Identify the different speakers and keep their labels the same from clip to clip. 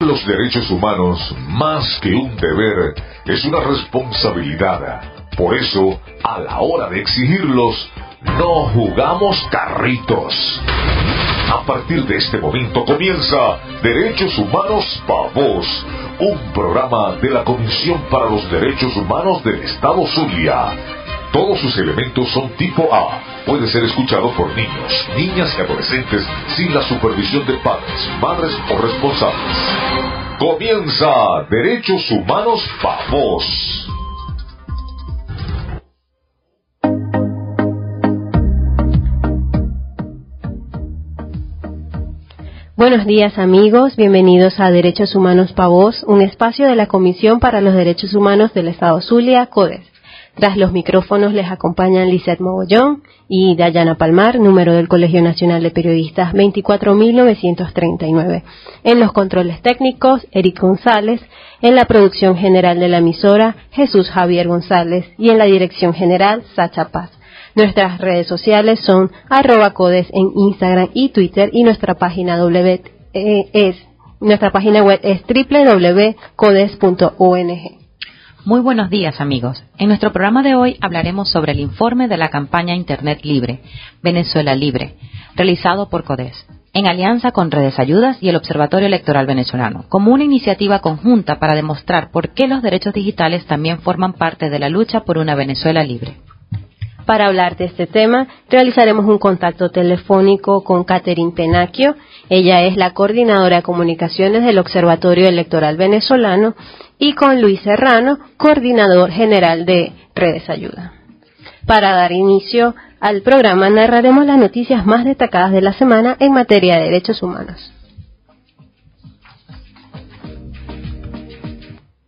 Speaker 1: Los derechos humanos, más que un deber, es una responsabilidad. Por eso, a la hora de exigirlos, no jugamos carritos. A partir de este momento comienza Derechos Humanos para Vos, un programa de la Comisión para los Derechos Humanos del Estado Zulia todos sus elementos son tipo A. Puede ser escuchado por niños, niñas y adolescentes sin la supervisión de padres, madres o responsables. Comienza Derechos Humanos Vos.
Speaker 2: Buenos días amigos, bienvenidos a Derechos Humanos Pavos, un espacio de la Comisión para los Derechos Humanos del Estado Zulia, CODES. Tras los micrófonos les acompañan Lizeth Mogollón y Dayana Palmar, número del Colegio Nacional de Periodistas 24939. En los controles técnicos, Eric González. En la producción general de la emisora, Jesús Javier González. Y en la dirección general, Sacha Paz. Nuestras redes sociales son arroba codes en Instagram y Twitter y nuestra página web eh, es, nuestra página web es www.codes.ong.
Speaker 3: Muy buenos días amigos. En nuestro programa de hoy hablaremos sobre el informe de la campaña Internet Libre, Venezuela Libre, realizado por CODES, en alianza con Redes Ayudas y el Observatorio Electoral Venezolano, como una iniciativa conjunta para demostrar por qué los derechos digitales también forman parte de la lucha por una Venezuela libre.
Speaker 2: Para hablar de este tema, realizaremos un contacto telefónico con Catherine Penacchio. Ella es la coordinadora de comunicaciones del Observatorio Electoral Venezolano y con Luis Serrano, coordinador general de Redes Ayuda. Para dar inicio al programa narraremos las noticias más destacadas de la semana en materia de derechos humanos.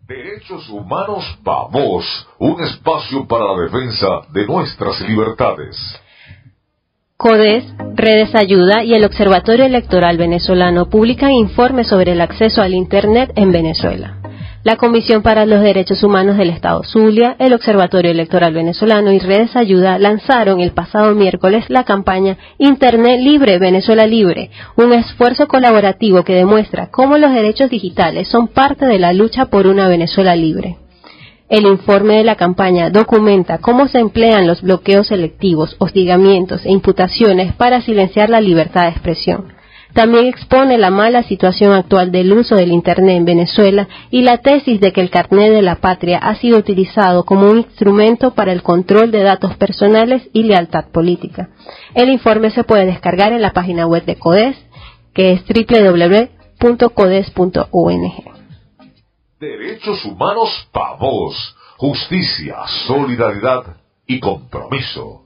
Speaker 1: Derechos Humanos Vamos, un espacio para la defensa de nuestras libertades.
Speaker 2: CODES, Redes Ayuda y el Observatorio Electoral Venezolano publican informes sobre el acceso al Internet en Venezuela la Comisión para los Derechos Humanos del Estado Zulia, el Observatorio Electoral Venezolano y Redes Ayuda lanzaron el pasado miércoles la campaña Internet Libre, Venezuela Libre, un esfuerzo colaborativo que demuestra cómo los derechos digitales son parte de la lucha por una Venezuela libre. El informe de la campaña documenta cómo se emplean los bloqueos selectivos, hostigamientos e imputaciones para silenciar la libertad de expresión también expone la mala situación actual del uso del Internet en Venezuela y la tesis de que el carnet de la patria ha sido utilizado como un instrumento para el control de datos personales y lealtad política. El informe se puede descargar en la página web de CODES, que es www.codes.ong.
Speaker 1: Derechos humanos para vos, justicia, solidaridad y compromiso.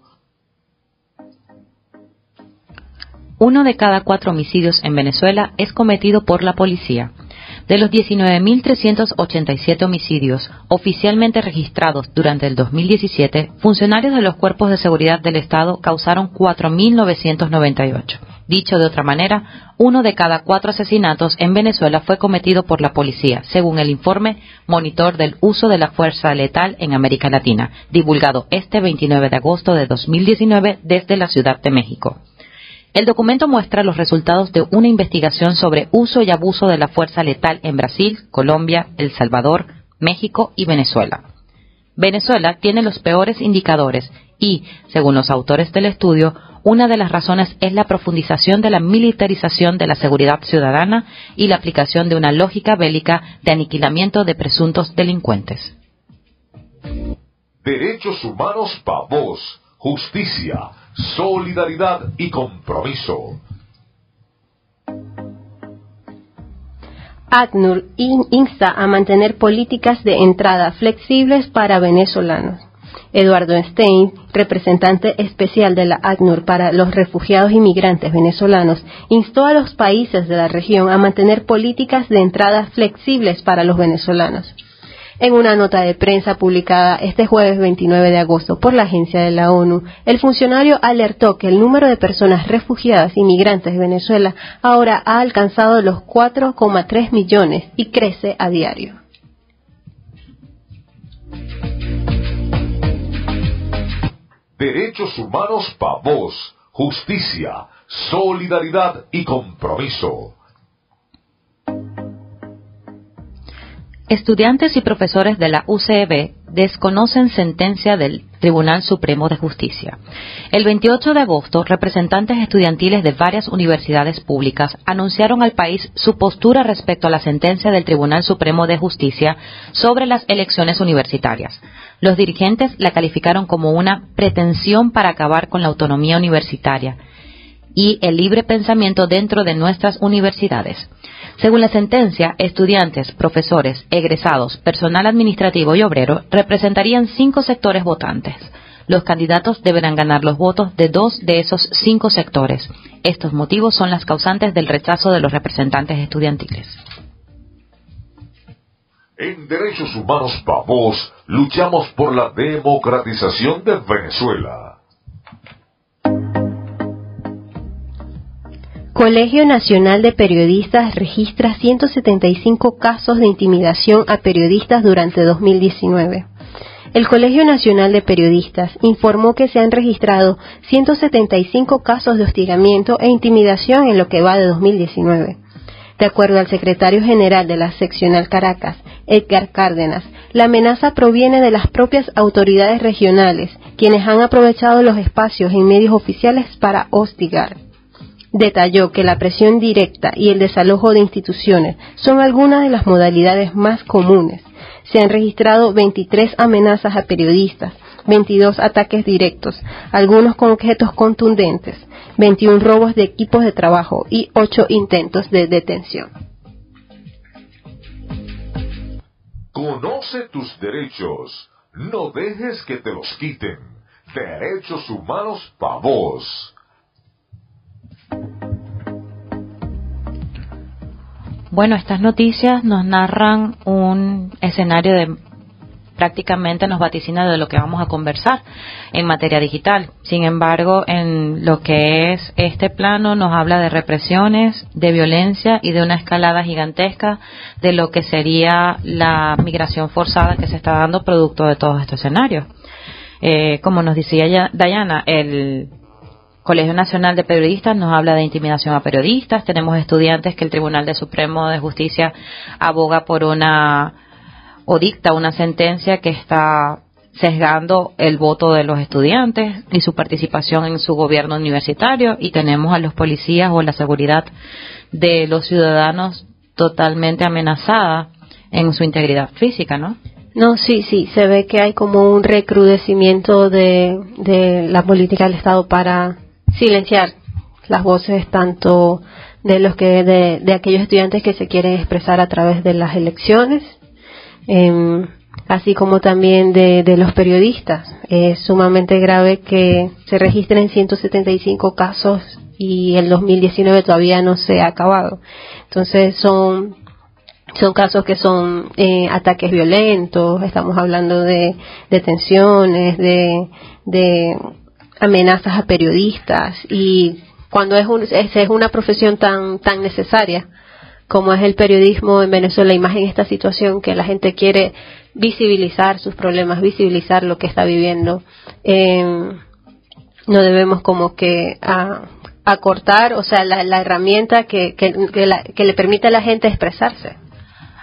Speaker 3: Uno de cada cuatro homicidios en Venezuela es cometido por la policía. De los 19.387 homicidios oficialmente registrados durante el 2017, funcionarios de los cuerpos de seguridad del Estado causaron 4.998. Dicho de otra manera, uno de cada cuatro asesinatos en Venezuela fue cometido por la policía, según el informe Monitor del Uso de la Fuerza Letal en América Latina, divulgado este 29 de agosto de 2019 desde la Ciudad de México. El documento muestra los resultados de una investigación sobre uso y abuso de la fuerza letal en Brasil, Colombia, El Salvador, México y Venezuela. Venezuela tiene los peores indicadores y, según los autores del estudio, una de las razones es la profundización de la militarización de la seguridad ciudadana y la aplicación de una lógica bélica de aniquilamiento de presuntos delincuentes.
Speaker 1: Derechos humanos para vos, justicia solidaridad y compromiso.
Speaker 2: ACNUR insta a mantener políticas de entrada flexibles para venezolanos. Eduardo Stein, representante especial de la ACNUR para los refugiados inmigrantes venezolanos, instó a los países de la región a mantener políticas de entrada flexibles para los venezolanos. En una nota de prensa publicada este jueves 29 de agosto por la agencia de la ONU, el funcionario alertó que el número de personas refugiadas y migrantes de Venezuela ahora ha alcanzado los 4,3 millones y crece a diario.
Speaker 1: Derechos humanos para vos, justicia, solidaridad y compromiso.
Speaker 3: Estudiantes y profesores de la UCB desconocen sentencia del Tribunal Supremo de Justicia. El 28 de agosto, representantes estudiantiles de varias universidades públicas anunciaron al país su postura respecto a la sentencia del Tribunal Supremo de Justicia sobre las elecciones universitarias. Los dirigentes la calificaron como una pretensión para acabar con la autonomía universitaria y el libre pensamiento dentro de nuestras universidades. Según la sentencia, estudiantes, profesores, egresados, personal administrativo y obrero representarían cinco sectores votantes. Los candidatos deberán ganar los votos de dos de esos cinco sectores. Estos motivos son las causantes del rechazo de los representantes estudiantiles.
Speaker 1: En Derechos Humanos Pavos luchamos por la democratización de Venezuela.
Speaker 2: Colegio Nacional de Periodistas registra 175 casos de intimidación a periodistas durante 2019. El Colegio Nacional de Periodistas informó que se han registrado 175 casos de hostigamiento e intimidación en lo que va de 2019. De acuerdo al secretario general de la seccional Caracas, Edgar Cárdenas, la amenaza proviene de las propias autoridades regionales, quienes han aprovechado los espacios en medios oficiales para hostigar detalló que la presión directa y el desalojo de instituciones son algunas de las modalidades más comunes. Se han registrado 23 amenazas a periodistas, 22 ataques directos, algunos con objetos contundentes, 21 robos de equipos de trabajo y 8 intentos de detención.
Speaker 1: Conoce tus derechos. No dejes que te los quiten. Derechos humanos para vos.
Speaker 3: Bueno, estas noticias nos narran un escenario de prácticamente nos vaticina de lo que vamos a conversar en materia digital. Sin embargo, en lo que es este plano nos habla de represiones, de violencia y de una escalada gigantesca de lo que sería la migración forzada que se está dando producto de todos estos escenarios. Eh, como nos decía Dayana, el Colegio Nacional de Periodistas nos habla de intimidación a periodistas. Tenemos estudiantes que el Tribunal de Supremo de Justicia aboga por una o dicta una sentencia que está sesgando el voto de los estudiantes y su participación en su gobierno universitario y tenemos a los policías o la seguridad de los ciudadanos totalmente amenazada en su integridad física, ¿no?
Speaker 2: No, sí, sí, se ve que hay como un recrudecimiento de, de la política del Estado para silenciar las voces tanto de los que de, aquellos estudiantes que se quieren expresar a través de las elecciones em, así como también de, de, los periodistas. Es sumamente grave que se registren 175 casos y el 2019 todavía no se ha acabado. Entonces son son casos que son eh, ataques violentos estamos hablando de detenciones de, de amenazas a periodistas y cuando es, un, es, una profesión tan, tan necesaria como es el periodismo en Venezuela y más en esta situación que la gente quiere visibilizar sus problemas, visibilizar lo que está viviendo, em, no debemos como que acortar, o sea, la, herramienta que, que, que le permite a la gente expresarse.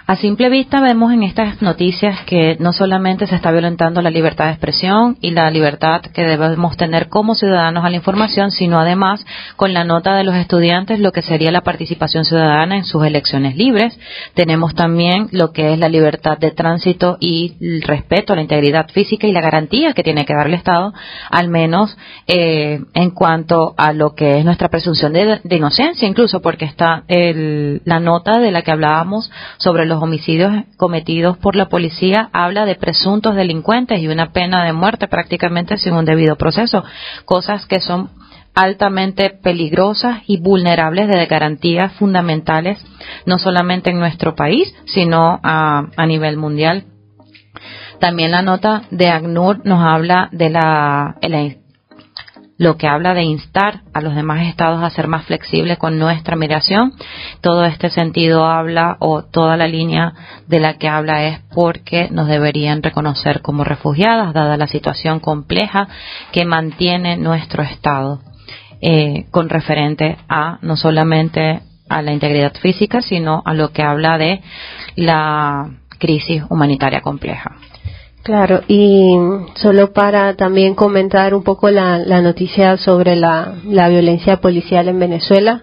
Speaker 3: A simple vista vemos en estas noticias que no solamente se está violentando la libertad de expresión y la libertad que debemos tener como ciudadanos a la información, sino además con la nota de los estudiantes lo que sería la participación ciudadana en sus elecciones libres. Tenemos también lo que es la libertad de tránsito y el respeto a la integridad física y la garantía que tiene que dar el Estado, al menos eh, en cuanto a lo que es nuestra presunción de, inocencia, incluso porque está la nota de la que hablábamos sobre los homicidios cometidos por la policía habla de presuntos delincuentes y una pena de muerte prácticamente sin un debido proceso, cosas que son altamente peligrosas y vulnerables de garantías fundamentales, no solamente en nuestro país, sino a, nivel mundial. También la nota de ACNUR nos habla de la, lo que habla de instar a los demás estados a ser más flexibles con nuestra migración. Todo este sentido habla o toda la línea de la que habla es porque nos deberían reconocer como refugiadas, dada la situación compleja que mantiene nuestro estado eh, con referente a no solamente a la integridad física, sino a lo que habla de la crisis humanitaria compleja.
Speaker 2: Claro, y solo para también comentar un poco la, noticia sobre la, violencia policial en Venezuela,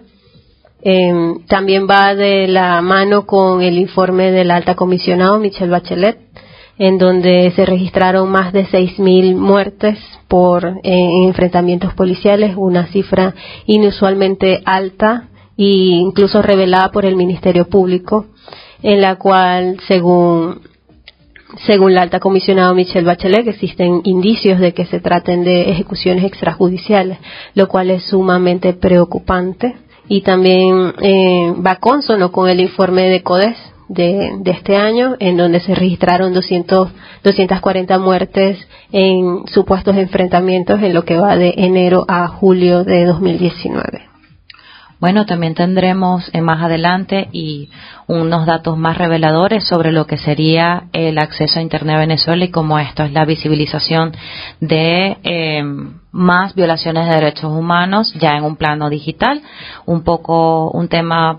Speaker 2: em, también va de la mano con el informe del alta comisionado Michelle Bachelet, en donde se registraron más de 6.000 muertes por eh, enfrentamientos policiales, una cifra inusualmente alta e incluso revelada por el Ministerio Público, en la cual, según según la alta comisionada Michelle Bachelet, existen indicios de que se traten de ejecuciones extrajudiciales, lo cual es sumamente preocupante y también eh, va consono con el informe de CODES de, de, este año, en donde se registraron 200, 240 muertes en supuestos enfrentamientos en lo que va de enero a julio de 2019.
Speaker 3: Bueno, también tendremos eh, más adelante y unos datos más reveladores sobre lo que sería el acceso a Internet a Venezuela y cómo esto es la visibilización de eh, más violaciones de derechos humanos ya en un plano digital, un poco un tema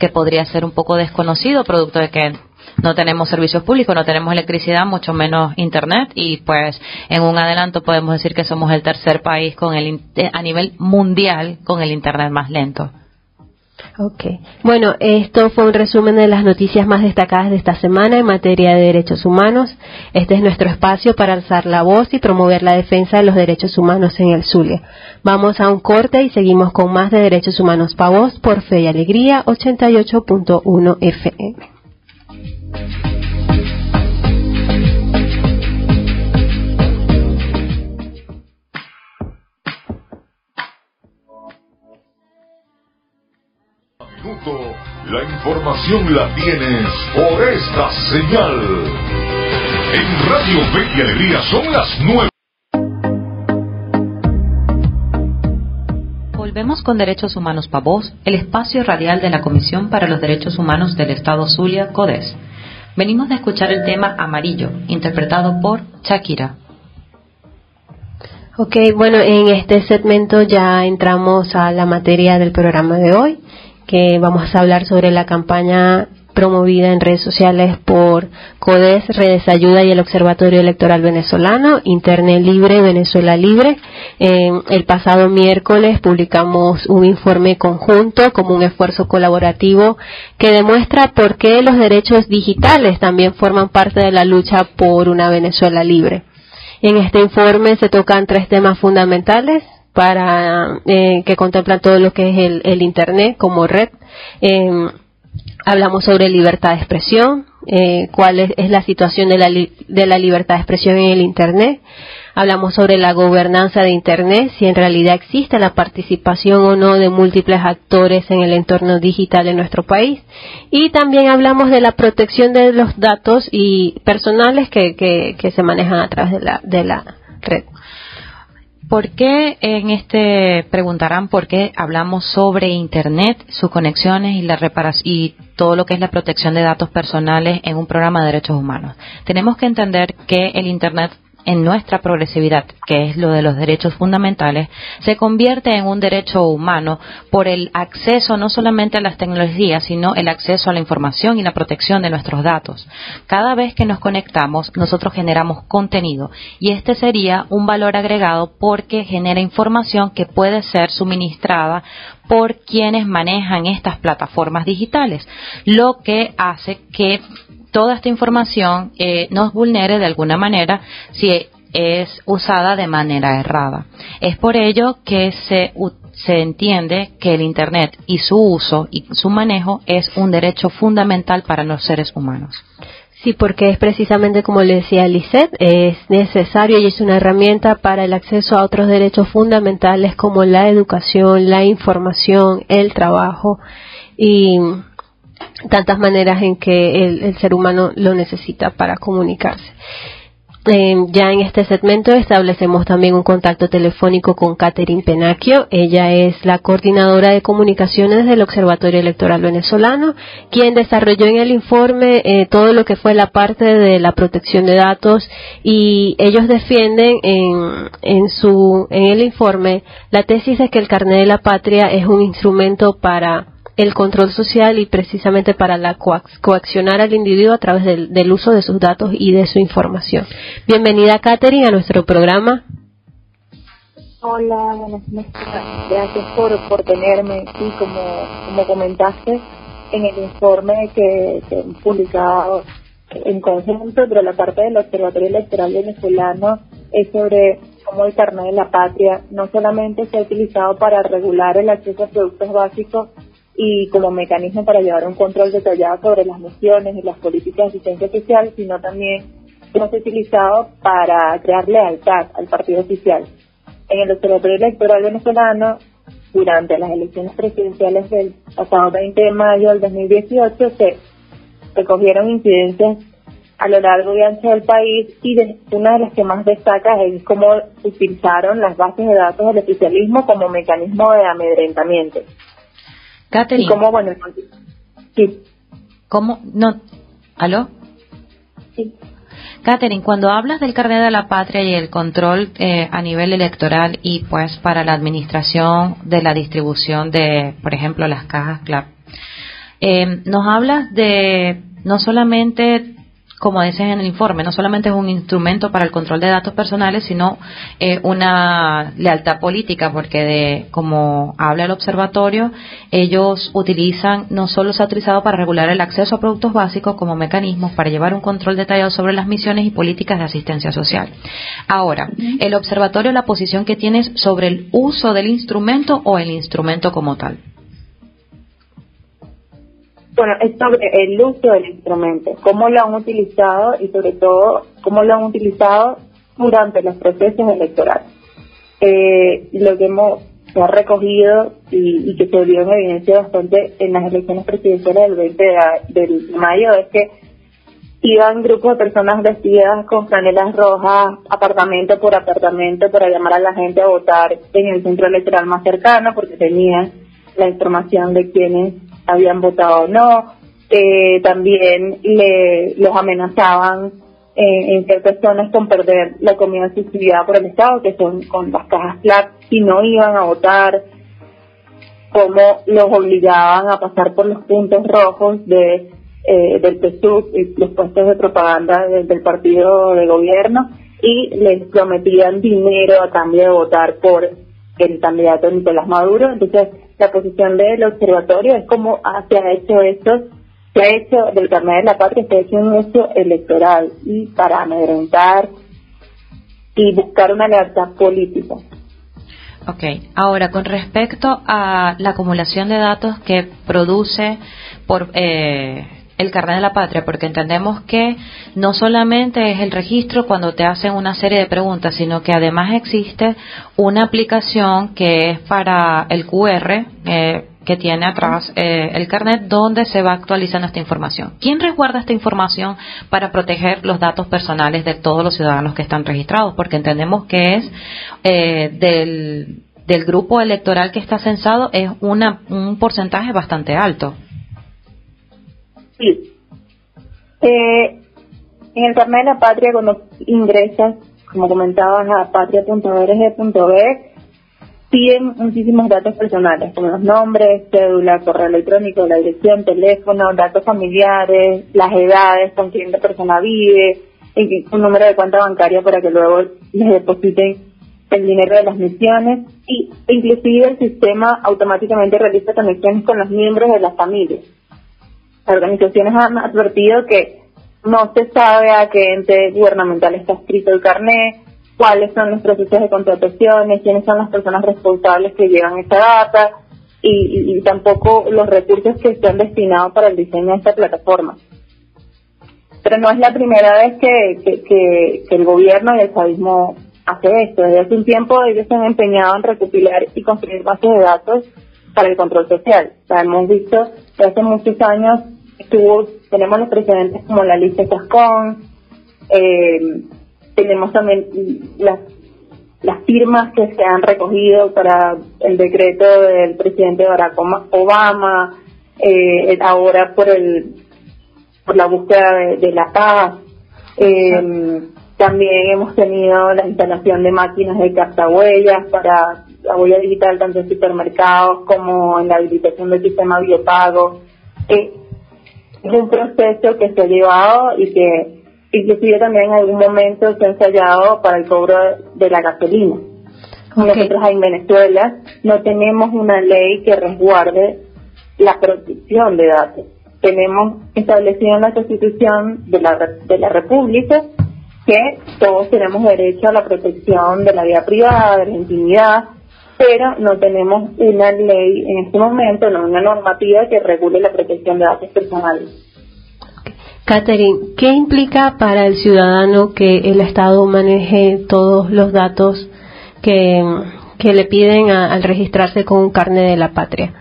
Speaker 3: que podría ser un poco desconocido, producto de que no tenemos servicios públicos, no tenemos electricidad, mucho menos internet y pues en un adelanto podemos decir que somos el tercer país con el a nivel mundial con el internet más lento.
Speaker 2: Ok. Bueno, esto fue un resumen de las noticias más destacadas de esta semana en materia de derechos humanos. Este es nuestro espacio para alzar la voz y promover la defensa de los derechos humanos en el Zulia. Vamos a un corte y seguimos con más de Derechos Humanos para Voz por Fe y Alegría 88.1 FM.
Speaker 1: La información la tienes por esta señal. En Radio Fe y Alegría son las nueve.
Speaker 3: Volvemos con Derechos Humanos para Voz, el espacio radial de la Comisión para los Derechos Humanos del Estado Zulia, CODES. Venimos de escuchar el tema Amarillo, interpretado por Shakira.
Speaker 2: Ok, bueno, en este segmento ya entramos a la materia del programa de hoy, que vamos a hablar sobre la campaña promovida en redes sociales por CODES, Redes Ayuda y el Observatorio Electoral Venezolano, Internet Libre, Venezuela Libre. el pasado miércoles publicamos un informe conjunto como un esfuerzo colaborativo que demuestra por qué los derechos digitales también forman parte de la lucha por una Venezuela libre. En este informe se tocan tres temas fundamentales para eh, que contemplan todo lo que es el, Internet como red. Eh, hablamos sobre libertad de expresión, eh, cuál es, la situación de la, de la libertad de expresión en el Internet. Hablamos sobre la gobernanza de Internet, si en realidad existe la participación o no de múltiples actores en el entorno digital en nuestro país. Y también hablamos de la protección de los datos y personales que, que, que se manejan a través de la, de la red.
Speaker 3: ¿Por qué en este preguntarán por qué hablamos sobre Internet, sus conexiones y la reparación y todo lo que es la protección de datos personales en un programa de derechos humanos? Tenemos que entender que el Internet en nuestra progresividad, que es lo de los derechos fundamentales, se convierte en un derecho humano por el acceso no solamente a las tecnologías, sino el acceso a la información y la protección de nuestros datos. Cada vez que nos conectamos, nosotros generamos contenido y este sería un valor agregado porque genera información que puede ser suministrada por quienes manejan estas plataformas digitales, lo que hace que toda esta información eh, nos vulnere de alguna manera si es usada de manera errada. Es por ello que se, se entiende que el Internet y su uso y su manejo es un derecho fundamental para los seres humanos.
Speaker 2: Sí, porque es precisamente como le decía Lisette, es necesario y es una herramienta para el acceso a otros derechos fundamentales como la educación, la información, el trabajo y tantas maneras en que el, ser humano lo necesita para comunicarse. Eh, ya en este segmento establecemos también un contacto telefónico con Catherine Penacchio. Ella es la coordinadora de comunicaciones del Observatorio Electoral Venezolano, quien desarrolló en el informe eh, todo lo que fue la parte de la protección de datos y ellos defienden en, en, su, en el informe la tesis de que el carnet de la patria es un instrumento para el control social y precisamente para la coaccionar al individuo a través del, uso de sus datos y de su información. Bienvenida, Katherine, a nuestro programa.
Speaker 4: Hola, buenas noches. Gracias por, por tenerme aquí, como, como comentaste en el informe que, que publicado en conjunto, pero la parte del Observatorio Electoral Venezolano es sobre cómo el carnet de la patria no solamente se ha utilizado para regular el acceso a productos básicos y como mecanismo para llevar un control detallado sobre las misiones y las políticas de asistencia social, sino también se ha utilizado para crear lealtad al partido oficial. En el Observatorio Electoral Venezolano, durante las elecciones presidenciales del pasado 20 de mayo del 2018, se recogieron incidencias a lo largo y ancho del país y una de las que más destaca es cómo utilizaron las bases de datos del oficialismo como mecanismo de amedrentamiento.
Speaker 3: Catherine.
Speaker 4: cómo, bueno, sí.
Speaker 3: ¿Cómo? No. ¿Aló?
Speaker 4: Sí.
Speaker 3: Catherine, cuando hablas del carnet de la patria y el control eh, a nivel electoral y pues para la administración de la distribución de, por ejemplo, las cajas CLAP, eh, nos hablas de no solamente como dices en el informe, no solamente es un instrumento para el control de datos personales, sino eh, una lealtad política, porque de, como habla el observatorio, ellos utilizan, no solo se ha utilizado para regular el acceso a productos básicos como mecanismos para llevar un control detallado sobre las misiones y políticas de asistencia social. Ahora, el observatorio, la posición que tienes sobre el uso del instrumento o el instrumento como tal.
Speaker 4: Bueno, es sobre el uso del instrumento, cómo lo han utilizado y sobre todo cómo lo han utilizado durante los procesos electorales. Eh, lo que hemos recogido y, que se vio en evidencia bastante en las elecciones presidenciales del 20 de, mayo es que iban grupos de personas vestidas con franelas rojas, apartamento por apartamento, para llamar a la gente a votar en el centro electoral más cercano, porque tenían la información de quienes habían votado o no. Eh, también le, los amenazaban eh, en ciertas zonas con perder la comida subsidiada por el Estado, que son con las cajas FLAP, si no iban a votar, cómo los obligaban a pasar por los puntos rojos de eh, del PSUV y los puestos de propaganda del partido de gobierno y les prometían dinero a cambio de votar por el candidato Nicolás Maduro. Entonces, la posición del observatorio es como se ha hecho esto, se ha hecho del carnet de la patria, se ha hecho un uso electoral y para amedrentar y buscar una lealtad política.
Speaker 3: Ok, ahora con respecto a la acumulación de datos que produce por eh, el carnet de la patria, porque entendemos que no solamente es el registro cuando te hacen una serie de preguntas, sino que además existe una aplicación que es para el QR, eh, que tiene atrás eh, el carnet donde se va actualizando esta información. ¿Quién resguarda esta información para proteger los datos personales de todos los ciudadanos que están registrados? Porque entendemos que es eh, del, grupo electoral que está censado es una, un porcentaje bastante alto.
Speaker 4: Sí. Eh, en el carnet de la patria, cuando ingresas, como comentabas, a patria.org.be, piden muchísimos datos personales, como los nombres, cédula, correo electrónico, la dirección, teléfono, datos familiares, las edades, con quién la persona vive, un número de cuenta bancaria para que luego les depositen el dinero de las misiones y inclusive el sistema automáticamente realiza conexiones con los miembros de la familia organizaciones han advertido que no se sabe a qué ente gubernamental está escrito el carnet, cuáles son los procesos de contrataciones, quiénes son las personas responsables que llevan esta data y, tampoco los recursos que están destinados para el diseño de esta plataforma. Pero no es la primera vez que, que, el gobierno y el chavismo hace esto. Desde hace un tiempo ellos se han empeñado en recopilar y construir bases de datos para el control social. O sea, hemos visto que hace muchos años tenemos los precedentes como la lista Chascón, eh, tenemos también las, las firmas que se han recogido para el decreto del presidente Barack Obama, eh, ahora por el por la búsqueda de, la paz. Eh, también hemos tenido la instalación de máquinas de captahuellas para la huella digital tanto en supermercados como en la habilitación del sistema biopago. Eh, es un proceso que se ha llevado y que inclusive también en algún momento se ha ensayado para el cobro de la gasolina. Nosotros en Venezuela no tenemos una ley que resguarde la protección de datos. Tenemos establecido en la Constitución de la, de la República que todos tenemos derecho a la protección de la vida privada, de la intimidad, pero no tenemos una ley en este momento, no una normativa que regule la protección de datos personales.
Speaker 2: Catherine, ¿qué implica para el ciudadano que el Estado maneje todos los datos que, le piden al registrarse con un carnet de la patria?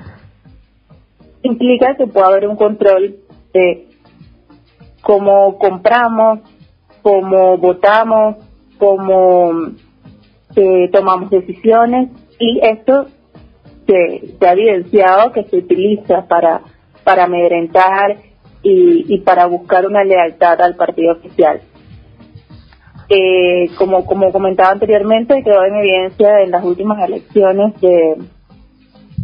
Speaker 4: Implica que pueda haber un control de cómo compramos, cómo votamos, cómo eh, tomamos decisiones y esto se, se, ha evidenciado que se utiliza para, para amedrentar y, y para buscar una lealtad al partido oficial. Eh, como, como comentaba anteriormente, quedó en evidencia en las últimas elecciones de,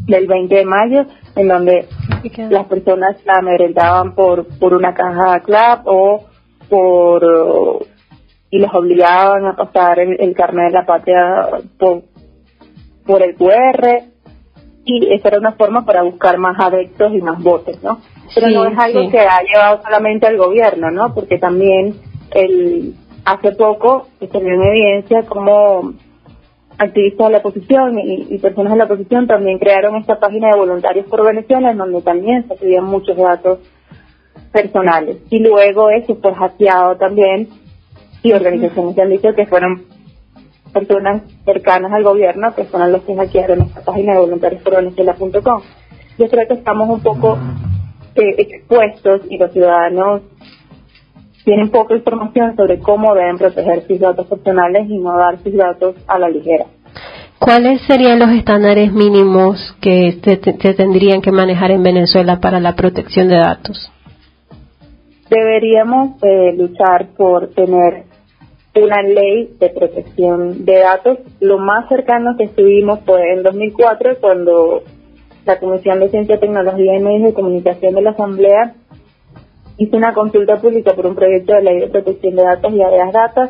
Speaker 4: del 20 de mayo, en donde las personas la amedrentaban por, por una caja CLAP o por y los obligaban a pasar el, el carnet de la patria por, por el QR y esa era una forma para buscar más adeptos y más votos, ¿no? Pero no es algo que ha llevado solamente al gobierno, ¿no? Porque también el hace poco se vio en evidencia como activistas de la oposición y, personas de la oposición también crearon esta página de voluntarios por Venezuela en donde también se pedían muchos datos personales. Y luego eso fue hackeado también y organizaciones que han dicho que fueron personas cercanas al gobierno que fueron los que hackearon esta página de voluntarios. Yo creo que estamos un poco eh, expuestos y los ciudadanos tienen poca información sobre cómo deben proteger sus datos personales y no dar sus datos a la ligera.
Speaker 2: ¿Cuáles serían los estándares mínimos que se, tendrían que manejar en Venezuela para la protección de datos?
Speaker 4: Deberíamos eh, luchar por tener una ley de protección de datos. Lo más cercano que estuvimos fue en 2004 cuando la Comisión de Ciencia, Tecnología y Medios de Comunicación de la Asamblea hizo una consulta pública por un proyecto de ley de protección de datos y áreas datos,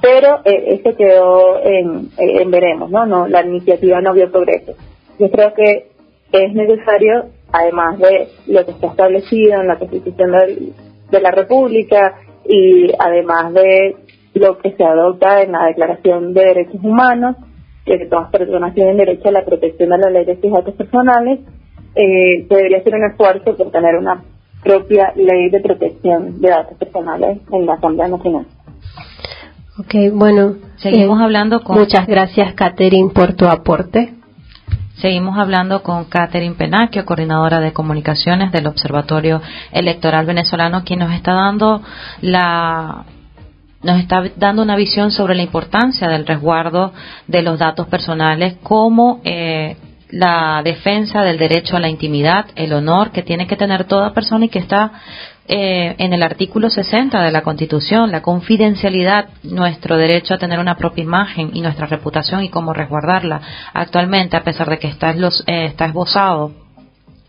Speaker 4: pero eh, eso quedó en, en, veremos, ¿no? ¿no? La iniciativa no vio progreso. Yo creo que es necesario, además de lo que está establecido en la Constitución de, de la República y además de lo que se adopta en la Declaración de Derechos Humanos, que todas personas tienen derecho a la protección de la ley de sus datos personales, eh, debería ser un esfuerzo por tener una propia ley de protección de datos personales en la Asamblea Nacional.
Speaker 2: Ok, bueno, seguimos eh, hablando con. Muchas gracias, Catherine, por tu aporte.
Speaker 3: Seguimos hablando con Catherine Penaquio, coordinadora de comunicaciones del Observatorio Electoral Venezolano, quien nos está dando la nos está dando una visión sobre la importancia del resguardo de los datos personales como eh, la defensa del derecho a la intimidad, el honor que tiene que tener toda persona y que está eh, en el artículo 60 de la Constitución, la confidencialidad, nuestro derecho a tener una propia imagen y nuestra reputación y cómo resguardarla. Actualmente, a pesar de que está, eh, está esbozado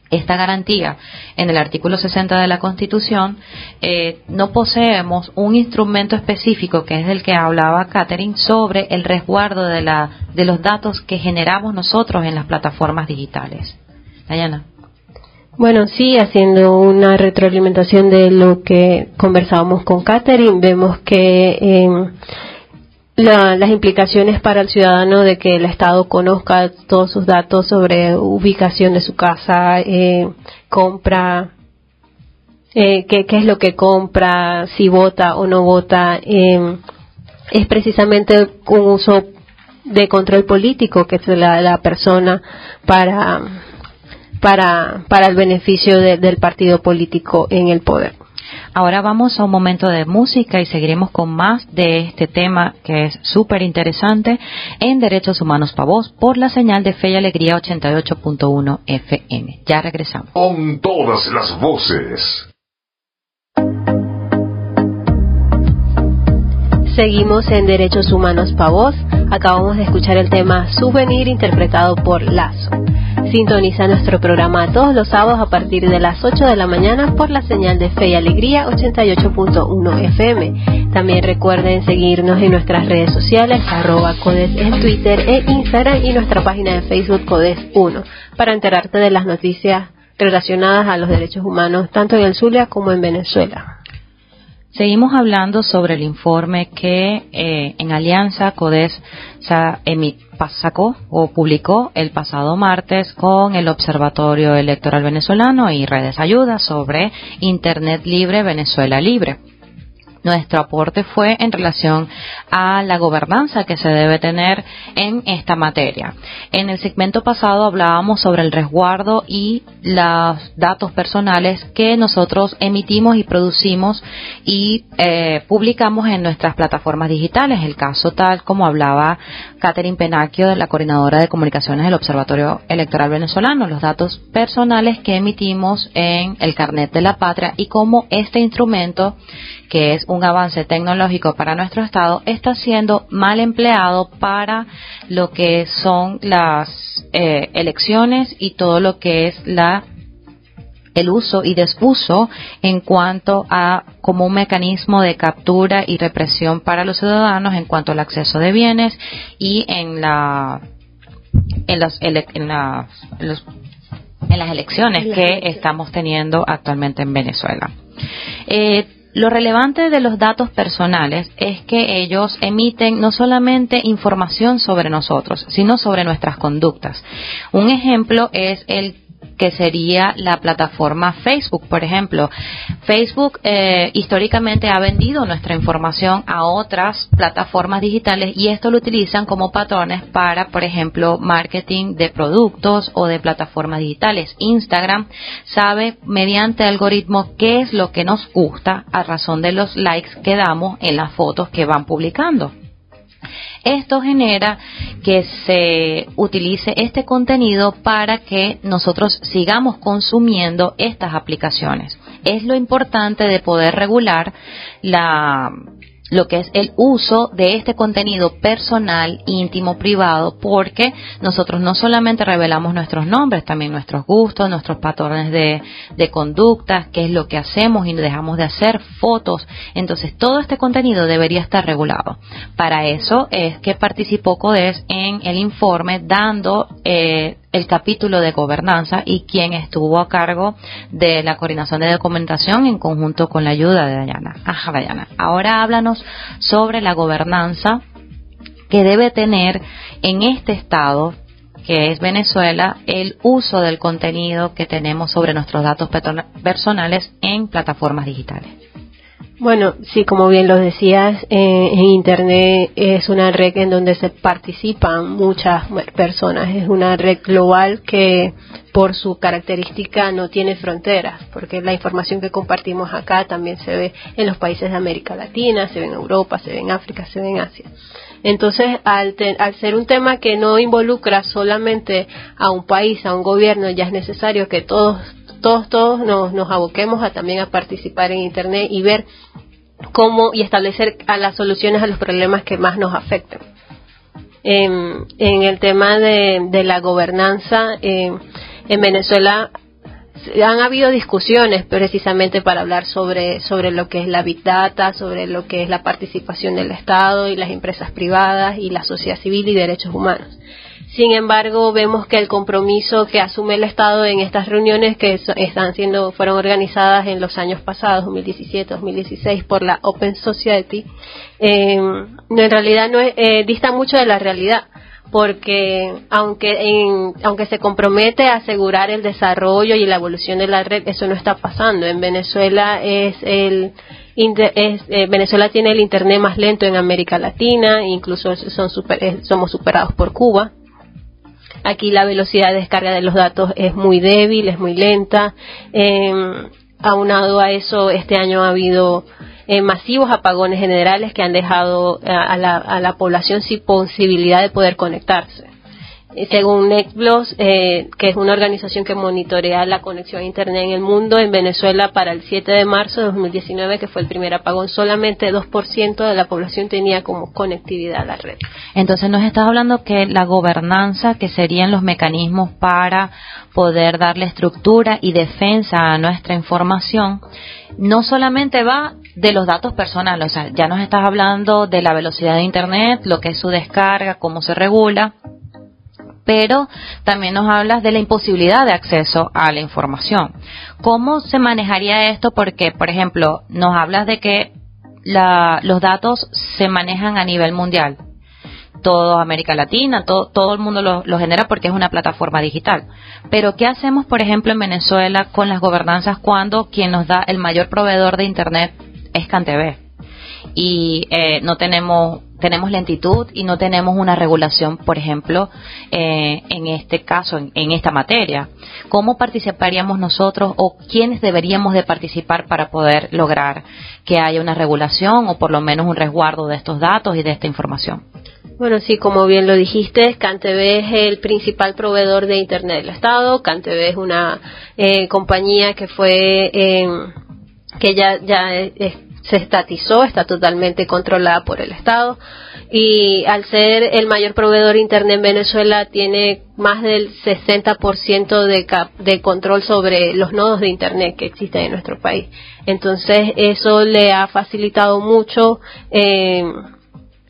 Speaker 3: esta garantía en el artículo 60 de la Constitución, eh, no poseemos un instrumento específico, que es el que hablaba Catherine, sobre el resguardo de, la, de los datos que generamos nosotros en las plataformas digitales. Dayana.
Speaker 2: Bueno, sí, haciendo una retroalimentación de lo que conversábamos con Catherine, vemos que eh, las implicaciones para el ciudadano de que el Estado conozca todos sus datos sobre ubicación de su casa, eh, compra, eh, qué, es lo que compra, si vota o no vota, eh, es precisamente un uso de control político que se le da a la persona para, para, para el beneficio del partido político en el poder.
Speaker 3: Ahora vamos a un momento de música y seguiremos con más de este tema que es súper interesante en Derechos Humanos para Vos por la señal de Fe y Alegría 88.1 FM. Ya regresamos.
Speaker 1: Con todas las voces.
Speaker 2: Seguimos en Derechos Humanos Pa' Voz. Acabamos de escuchar el tema Souvenir interpretado por Lazo. Sintoniza nuestro programa todos los sábados a partir de las 8 de la mañana por la señal de Fe y Alegría 88.1 FM. También recuerden seguirnos en nuestras redes sociales, arroba Codes en Twitter e Instagram y nuestra página de Facebook Codes 1 para enterarte de las noticias relacionadas a los derechos humanos tanto en el Zulia como en Venezuela.
Speaker 3: Seguimos hablando sobre el informe que eh, en Alianza CODES sacó o publicó el pasado martes con el Observatorio Electoral Venezolano y Redes Ayuda sobre Internet Libre Venezuela Libre. Nuestro aporte fue en relación a la gobernanza que se debe tener en esta materia. En el segmento pasado hablábamos sobre el resguardo y los datos personales que nosotros emitimos y producimos y eh, publicamos en nuestras plataformas digitales. El caso tal como hablaba Catherine Penacchio, de la coordinadora de comunicaciones del Observatorio Electoral Venezolano, los datos personales que emitimos en el carnet de la patria y cómo este instrumento que es un avance tecnológico para nuestro Estado, está siendo mal empleado para lo que son las eh, elecciones y todo lo que es la el uso y desuso en cuanto a como un mecanismo de captura y represión para los ciudadanos en cuanto al acceso de bienes y en la en, los, en, las elecciones que estamos teniendo actualmente en Venezuela. Eh, lo relevante de los datos personales es que ellos emiten no solamente información sobre nosotros, sino sobre nuestras conductas. Un ejemplo es el que sería la plataforma Facebook, por ejemplo. Facebook eh, históricamente ha vendido nuestra información a otras plataformas digitales y esto lo utilizan como patrones para, por ejemplo, marketing de productos o de plataformas digitales. Instagram sabe mediante algoritmos qué es lo que nos gusta a razón de los likes que damos en las fotos que van publicando. Esto genera que se utilice este contenido para que nosotros sigamos consumiendo estas aplicaciones. Es lo importante de poder regular la, lo que es el uso de este contenido personal, íntimo, privado, porque nosotros no solamente revelamos nuestros nombres, también nuestros gustos, nuestros patrones de, de conducta, qué es lo que hacemos y dejamos de hacer, fotos. Entonces, todo este contenido debería estar regulado. Para eso es que participó CODES en el informe dando eh, el capítulo de gobernanza y quien estuvo a cargo de la coordinación de documentación en conjunto con la ayuda de Dayana. Ajá, Dayana. Ahora háblanos sobre la gobernanza que debe tener en este estado que es Venezuela, el uso del contenido que tenemos sobre nuestros datos personales en plataformas digitales.
Speaker 2: Bueno, sí, como bien lo decías, eh, en Internet es una red en donde se participan muchas personas. Es una red global que por su característica no tiene fronteras, porque la información que compartimos acá también se ve en los países de América Latina, se ve en Europa, se ve en África, se ve en Asia. Entonces, al, al ser un tema que no involucra solamente a un país, a un gobierno, ya es necesario que todos todos, todos nos, nos aboquemos a también a participar en Internet y ver cómo y establecer a las soluciones a los problemas que más nos afectan. En, el tema de, de la gobernanza, en Venezuela han habido discusiones precisamente para hablar sobre, sobre lo que es la Big Data, sobre lo que es la participación del Estado y las empresas privadas y la sociedad civil y derechos humanos. Sin embargo, vemos que el compromiso que asume el Estado en estas reuniones que están siendo fueron organizadas en los años pasados, 2017, 2016, por la Open Society, em, en realidad no eh, dista mucho de la realidad porque aunque aunque se compromete a asegurar el desarrollo y la evolución de la red eso no está pasando. En Venezuela es el eh, Venezuela tiene el internet más lento en América Latina incluso son eh, somos superados por Cuba Aquí la velocidad de descarga de los datos es muy débil, es muy lenta. Eh, aunado a eso, este año ha habido eh, masivos apagones generales que han dejado a, la, población sin posibilidad de poder conectarse. Eh, según NetBlocks, eh, que es una organización que monitorea la conexión a Internet en el mundo, en Venezuela para el 7 de marzo de 2019, que fue el primer apagón, solamente 2% de la población tenía como conectividad a la red.
Speaker 3: Entonces nos estás hablando que la gobernanza, que serían los mecanismos para poder darle estructura y defensa a nuestra información, no solamente va de los datos personales, o sea, ya nos estás hablando de la velocidad de Internet, lo que es su descarga, cómo se regula, pero también nos hablas de la imposibilidad de acceso a la información. ¿Cómo se manejaría esto? Porque, por ejemplo, nos hablas de que los datos se manejan a nivel mundial. Todo América Latina, todo, el mundo lo, genera porque es una plataforma digital. Pero, ¿qué hacemos, por ejemplo, en Venezuela con las gobernanzas cuando quien nos da el mayor proveedor de Internet es CanTV? y eh, no tenemos tenemos lentitud y no tenemos una regulación, por ejemplo, eh, en este caso, en, esta materia. ¿Cómo participaríamos nosotros o quiénes deberíamos de participar para poder lograr que haya una regulación o por lo menos un resguardo de estos datos y de esta información?
Speaker 2: Bueno, sí, como bien lo dijiste, CanTV es el principal proveedor de Internet del Estado. CanTV es una eh, compañía que fue, que ya, ya es se estatizó, está totalmente controlada por el Estado y al ser el mayor proveedor de Internet en Venezuela tiene más del 60% de, de control sobre los nodos de Internet que existen en nuestro país. Entonces eso le ha facilitado mucho eh,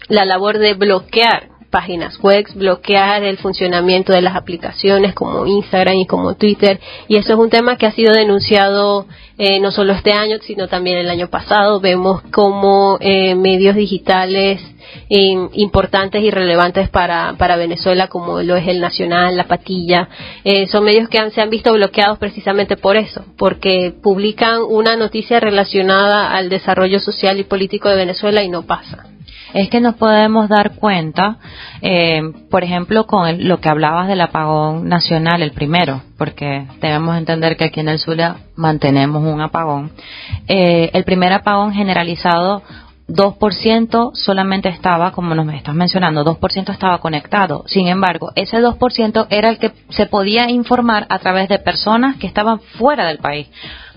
Speaker 2: la labor de bloquear páginas web, bloquear el funcionamiento de las aplicaciones como Instagram y como Twitter. Y eso es un tema que ha sido denunciado eh, no solo este año, sino también el año pasado. Vemos como eh, medios digitales importantes y relevantes para, para Venezuela, como lo es el Nacional, La Patilla, eh, son medios que han, se han visto bloqueados precisamente por eso, porque publican una noticia relacionada al desarrollo social y político de Venezuela y no pasa
Speaker 3: es que nos podemos dar cuenta, eh, por ejemplo, con lo que hablabas del apagón nacional, el primero, porque debemos entender que aquí en el Zulia mantenemos un apagón. Eh, el primer apagón generalizado 2% solamente estaba, como nos estás mencionando, 2% estaba conectado. Sin embargo, ese 2% era el que se podía informar a través de personas que estaban fuera del país.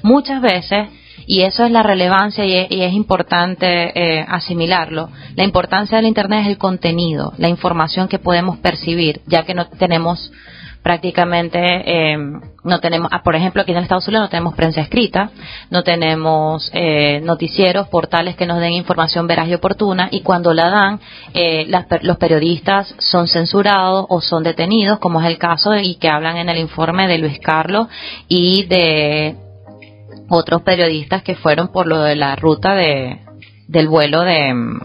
Speaker 3: Muchas veces y eso es la relevancia y es, importante eh, asimilarlo. La importancia del Internet es el contenido, la información que podemos percibir, ya que no tenemos prácticamente eh, no tenemos ah, por ejemplo aquí en Estados Unidos no tenemos prensa escrita no tenemos eh, noticieros portales que nos den información veraz y oportuna y cuando la dan los periodistas son censurados o son detenidos como es el caso y que hablan en el informe de Luis Carlos y de otros periodistas que fueron por lo de la ruta de, del vuelo de mm,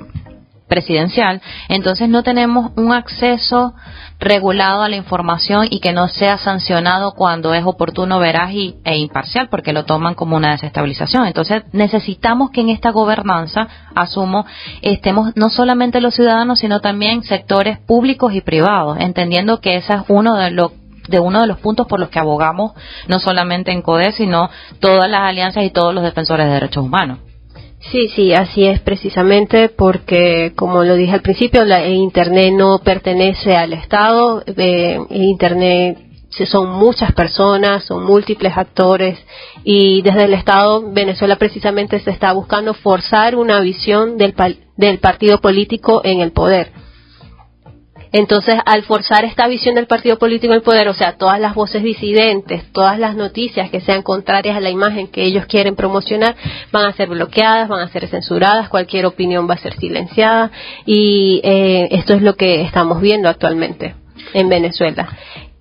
Speaker 3: presidencial, entonces no tenemos un acceso regulado a la información y que no sea sancionado cuando es oportuno, veraz y, e imparcial, porque lo toman como una desestabilización. Entonces necesitamos que en esta gobernanza, asumo, estemos no solamente los ciudadanos, sino también sectores públicos y privados, entendiendo que ese es uno de los de uno de los puntos por los que abogamos, no solamente en CODE, sino todas las alianzas y todos los defensores de derechos humanos.
Speaker 2: Sí, sí, así es precisamente porque, como lo dije al principio, la, Internet no pertenece al Estado. Eh, Internet son muchas personas, son múltiples actores y desde el Estado Venezuela precisamente se está buscando forzar una visión del, del partido político en el poder entonces, al forzar esta visión del partido político en poder, o sea, todas las voces disidentes, todas las noticias que sean contrarias a la imagen que ellos quieren promocionar, van a ser bloqueadas, van a ser censuradas, cualquier opinión va a ser silenciada y eh, esto es lo que estamos viendo actualmente en Venezuela.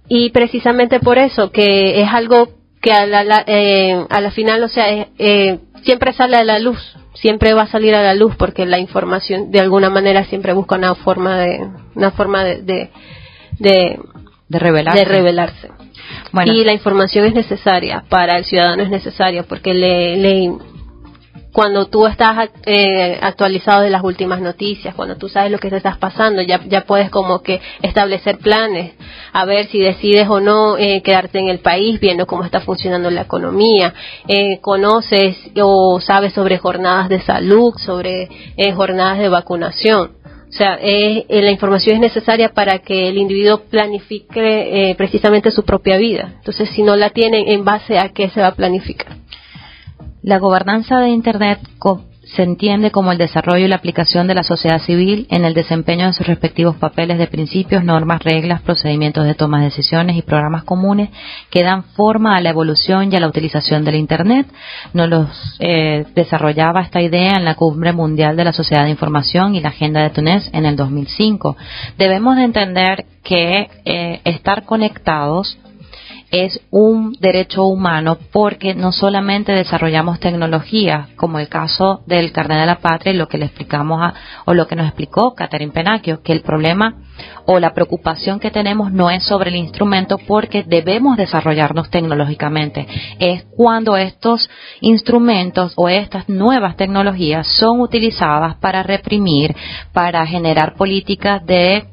Speaker 2: Y precisamente por eso, que es algo que a la, eh, a la final, o sea, eh, siempre sale a la luz, siempre va a salir a la luz porque la información de alguna manera siempre busca una forma de una forma de de, de,
Speaker 3: revelarse.
Speaker 2: De revelarse. Y la información es necesaria para el ciudadano es necesaria porque le, le cuando tú estás eh, actualizado de las últimas noticias, cuando tú sabes lo que te estás pasando, ya, ya puedes como que establecer planes, a ver si decides o no eh, quedarte en el país, viendo cómo está funcionando la economía, eh, conoces o sabes sobre jornadas de salud, sobre jornadas de vacunación. O O sea, eh, la información es necesaria para que el individuo planifique eh, precisamente su propia vida. Entonces, si no la tienen, ¿en base a qué se va a planificar?
Speaker 3: La gobernanza de Internet se entiende como el desarrollo y la aplicación de la sociedad civil en el desempeño de sus respectivos papeles de principios, normas, reglas, procedimientos de toma de decisiones y programas comunes que dan forma a la evolución y a la utilización del Internet. Nos los eh, desarrollaba esta idea en la Cumbre Mundial de la Sociedad de Información y la Agenda de Túnez en el 2005. Debemos de entender que eh, estar conectados es un derecho humano porque no solamente desarrollamos tecnología, como el caso del carnet de la patria y lo que le explicamos a, o lo que nos explicó Catherine Penacchio, que el problema o la preocupación que tenemos no es sobre el instrumento porque debemos desarrollarnos tecnológicamente. Es cuando estos instrumentos o estas nuevas tecnologías son utilizadas para reprimir, para generar políticas de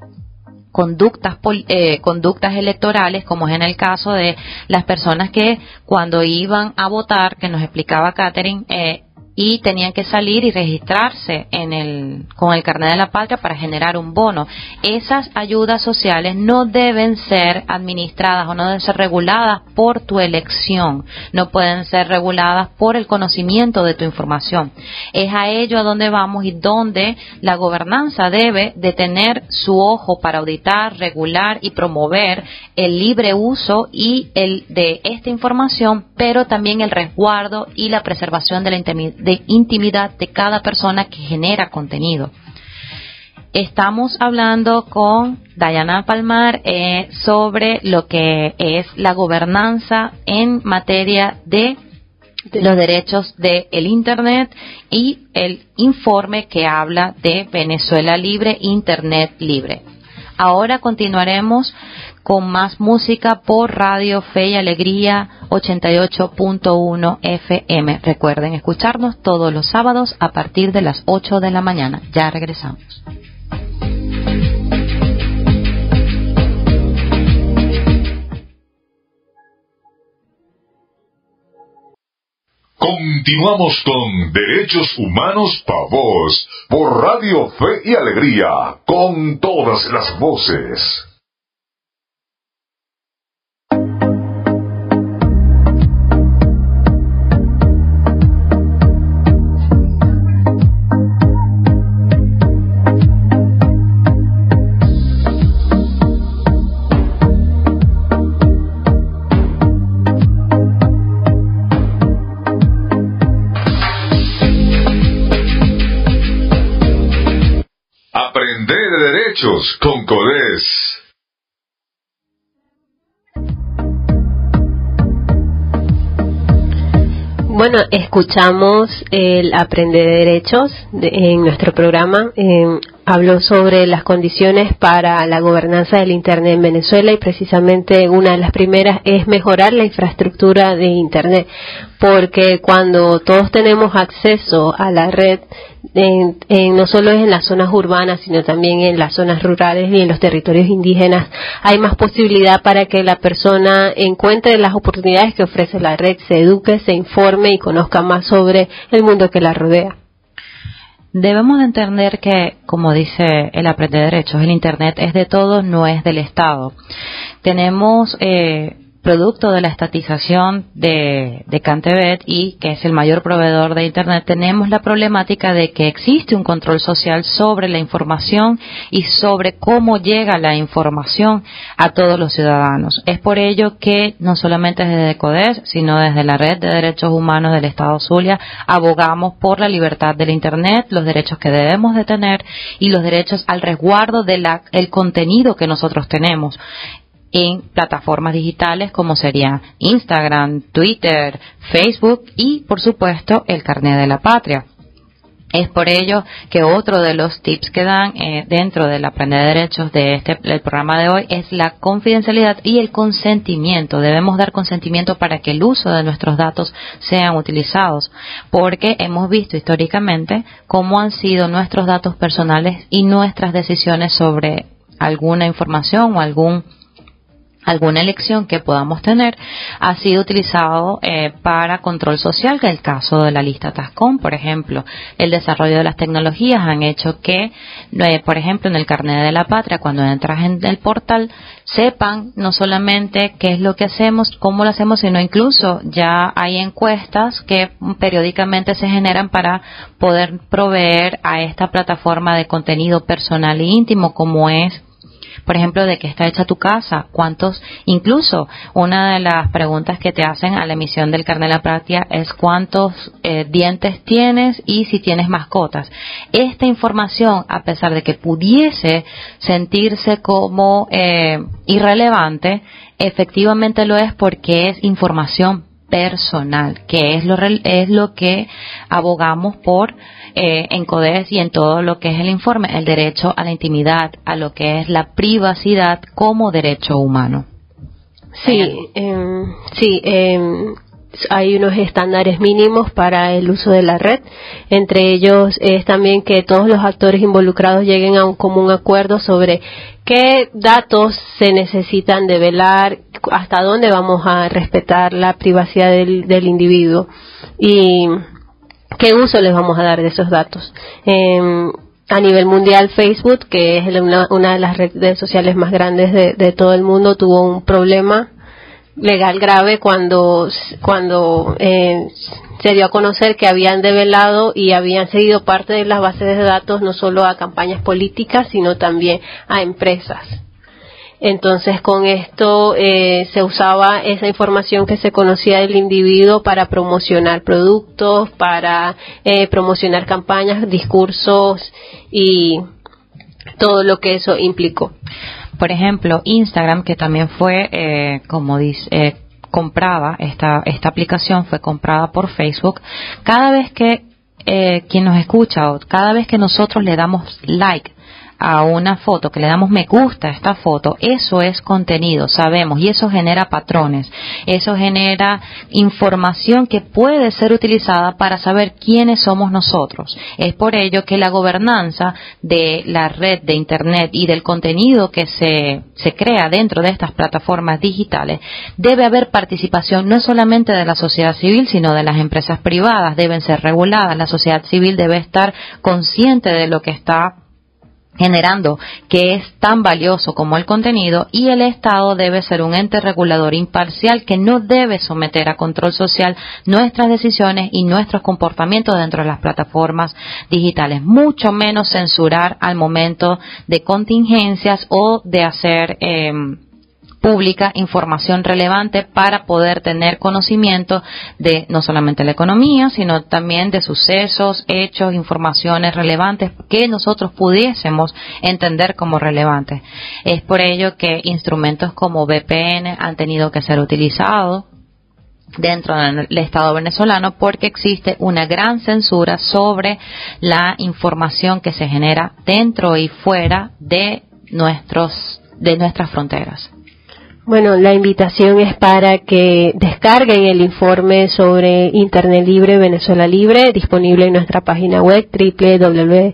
Speaker 3: conductas, eh, conductas electorales, como es en el caso de las personas que cuando iban a votar, que nos explicaba Catherine, eh, y tenían que salir y registrarse en el, con el carnet de la patria para generar un bono. Esas ayudas sociales no deben ser administradas o no deben ser reguladas por tu elección, no pueden ser reguladas por el conocimiento de tu información. Es a ello a donde vamos y donde la gobernanza debe de tener su ojo para auditar, regular y promover el libre uso y el de esta información, pero también el resguardo y la preservación de la intimidad de intimidad de cada persona que genera contenido. Estamos hablando con Dayana Palmar eh, sobre lo que es la gobernanza en materia de los derechos del Internet y el informe que habla de Venezuela Libre, Internet Libre. Ahora continuaremos con más música por Radio Fe y Alegría 88.1 FM. Recuerden escucharnos todos los sábados a partir de las 8 de la mañana. Ya regresamos.
Speaker 1: Continuamos con Derechos Humanos para Vos por Radio Fe y Alegría con todas las voces. Con Codés.
Speaker 2: Bueno, escuchamos el Aprender de Derechos en nuestro programa. Eh, habló sobre las condiciones para la gobernanza del Internet en Venezuela y precisamente una de las primeras es mejorar la infraestructura de Internet, porque cuando todos tenemos acceso a la red, no solo es en las zonas urbanas, sino también en las zonas rurales y en los territorios indígenas, hay más posibilidad para que la persona encuentre las oportunidades que ofrece la red, se eduque, se informe y conozca más sobre el mundo que la rodea.
Speaker 3: Debemos entender que, como dice el Aprender de Derechos, el Internet es de todos, no es del Estado. Tenemos eh, producto de la estatización de, de Cantebet y que es el mayor proveedor de Internet, tenemos la problemática de que existe un control social sobre la información y sobre cómo llega la información a todos los ciudadanos. Es por ello que no solamente desde CODES, sino desde la Red de Derechos Humanos del Estado Zulia, abogamos por la libertad del Internet, los derechos que debemos de tener y los derechos al resguardo del contenido que nosotros tenemos en plataformas digitales como sería Instagram, Twitter, Facebook y, por supuesto, el carnet de la patria. Es por ello que otro de los tips que dan eh, dentro del aprender de derechos de este del programa de hoy es la confidencialidad y el consentimiento. Debemos dar consentimiento para que el uso de nuestros datos sean utilizados, porque hemos visto históricamente cómo han sido nuestros datos personales y nuestras decisiones sobre alguna información o algún alguna elección que podamos tener ha sido utilizado eh, para control social, que es el caso de la lista TASCOM, por ejemplo. El desarrollo de las tecnologías han hecho que, eh, por ejemplo, en el carnet de la patria, cuando entras en el portal, sepan no solamente qué es lo que hacemos, cómo lo hacemos, sino incluso ya hay encuestas que periódicamente se generan para poder proveer a esta plataforma de contenido personal e íntimo como es por ejemplo, de qué está hecha tu casa, cuántos, incluso una de las preguntas que te hacen a la emisión del carnet de la práctica es cuántos eh, dientes tienes y si tienes mascotas. Esta información, a pesar de que pudiese sentirse como eh, irrelevante, efectivamente lo es porque es información personal, que es lo, es lo que abogamos por eh, en CODES y en todo lo que es el informe, el derecho a la intimidad, a lo que es la privacidad como derecho humano.
Speaker 2: Sí, em, sí, em, hay unos estándares mínimos para el uso de la red. Entre ellos es también que todos los actores involucrados lleguen a un común acuerdo sobre qué datos se necesitan develar, hasta dónde vamos a respetar la privacidad del, individuo y qué uso les vamos a dar de esos datos. Eh, a nivel mundial, Facebook, que es una, una de las redes sociales más grandes de, de, todo el mundo, tuvo un problema legal grave cuando, cuando eh, se dio a conocer que habían develado y habían seguido parte de las bases de datos no solo a campañas políticas, sino también a empresas. Entonces, con esto eh, se usaba esa información que se conocía del individuo para promocionar productos, para eh, promocionar campañas, discursos y todo lo que eso implicó.
Speaker 3: Por ejemplo, Instagram, que también fue, eh, como dice, eh, comprada, esta, esta aplicación fue comprada por Facebook, cada vez que eh, quien nos escucha o cada vez que nosotros le damos like a una foto, que le damos me gusta a esta foto, eso es contenido, sabemos, y eso genera patrones, eso genera información que puede ser utilizada para saber quiénes somos nosotros. Es por ello que la gobernanza de la red de Internet y del contenido que se, se crea dentro de estas plataformas digitales, debe haber participación no solamente de la sociedad civil, sino de las empresas privadas, deben ser reguladas, la sociedad civil debe estar consciente de lo que está generando que es tan valioso como el contenido y el Estado debe ser un ente regulador imparcial que no debe someter a control social nuestras decisiones y nuestros comportamientos dentro de las plataformas digitales, mucho menos censurar al momento de contingencias o de hacer eh, pública información relevante para poder tener conocimiento de no solamente la economía, sino también de sucesos, hechos, informaciones relevantes que nosotros pudiésemos entender como relevantes. Es por ello que instrumentos como VPN han tenido que ser utilizados dentro del Estado venezolano porque existe una gran censura sobre la información que se genera dentro y fuera de nuestros de nuestras fronteras.
Speaker 2: Bueno, la invitación es para que descarguen el informe sobre Internet Libre Venezuela Libre, disponible en nuestra página web www.codes.ong,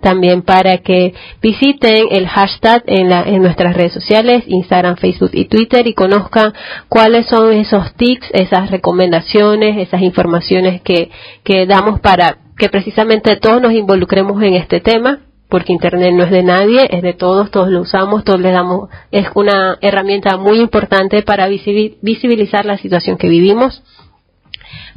Speaker 2: también para que visiten el hashtag en, la, en nuestras redes sociales, Instagram, Facebook y Twitter y conozcan cuáles son esos tics, esas recomendaciones, esas informaciones que, que damos para que precisamente todos nos involucremos en este tema porque Internet no es de nadie, es de todos, todos lo usamos, todos le damos, es una herramienta muy importante para visibilizar la situación que vivimos,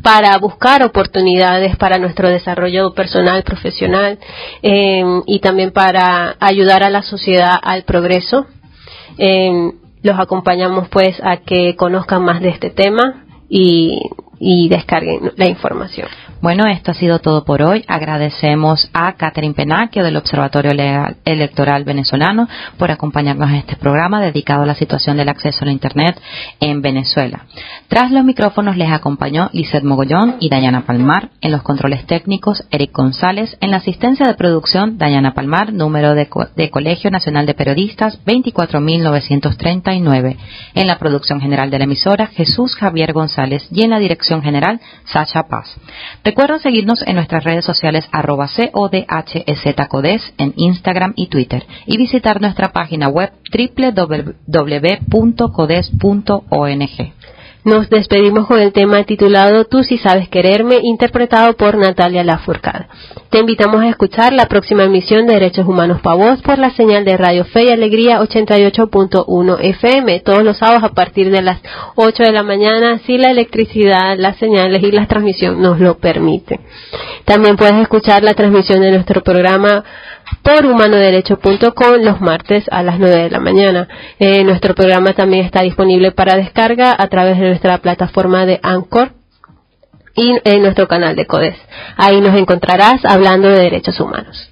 Speaker 2: para buscar oportunidades para nuestro desarrollo personal, profesional eh, y también para ayudar a la sociedad al progreso. Eh, los acompañamos pues a que conozcan más de este tema y descarguen la información.
Speaker 3: Bueno, esto ha sido todo por hoy. Agradecemos a Catherine Penaquio del Observatorio Electoral Venezolano por acompañarnos en este programa dedicado a la situación del acceso a la Internet en Venezuela. Tras los micrófonos les acompañó Lizeth Mogollón y Dayana Palmar. En los controles técnicos, Eric González. En la asistencia de producción, Dayana Palmar, número de, de Colegio Nacional de Periodistas 24939. En la producción general de la emisora, Jesús Javier González. Y en la dirección general, Sacha Paz. Recuerda seguirnos en nuestras redes sociales arroba CODHZCODES en Instagram y Twitter y visitar nuestra página web www.codes.ong.
Speaker 2: Nos despedimos con el tema titulado Tú si sabes quererme, interpretado por Natalia Lafourcade. Te invitamos a escuchar la próxima emisión de Derechos Humanos para Voz por la señal de Radio Fe y Alegría 88.1 FM, todos los sábados a partir de las 8 de la mañana, si la electricidad, las señales y la transmisión nos lo permiten. También puedes escuchar la transmisión de nuestro programa por humanoderecho.com los martes a las 9 de la mañana. Eh, nuestro programa también está disponible para descarga a través de nuestra plataforma de Anchor y en nuestro canal de CODES. Ahí nos encontrarás hablando de derechos humanos.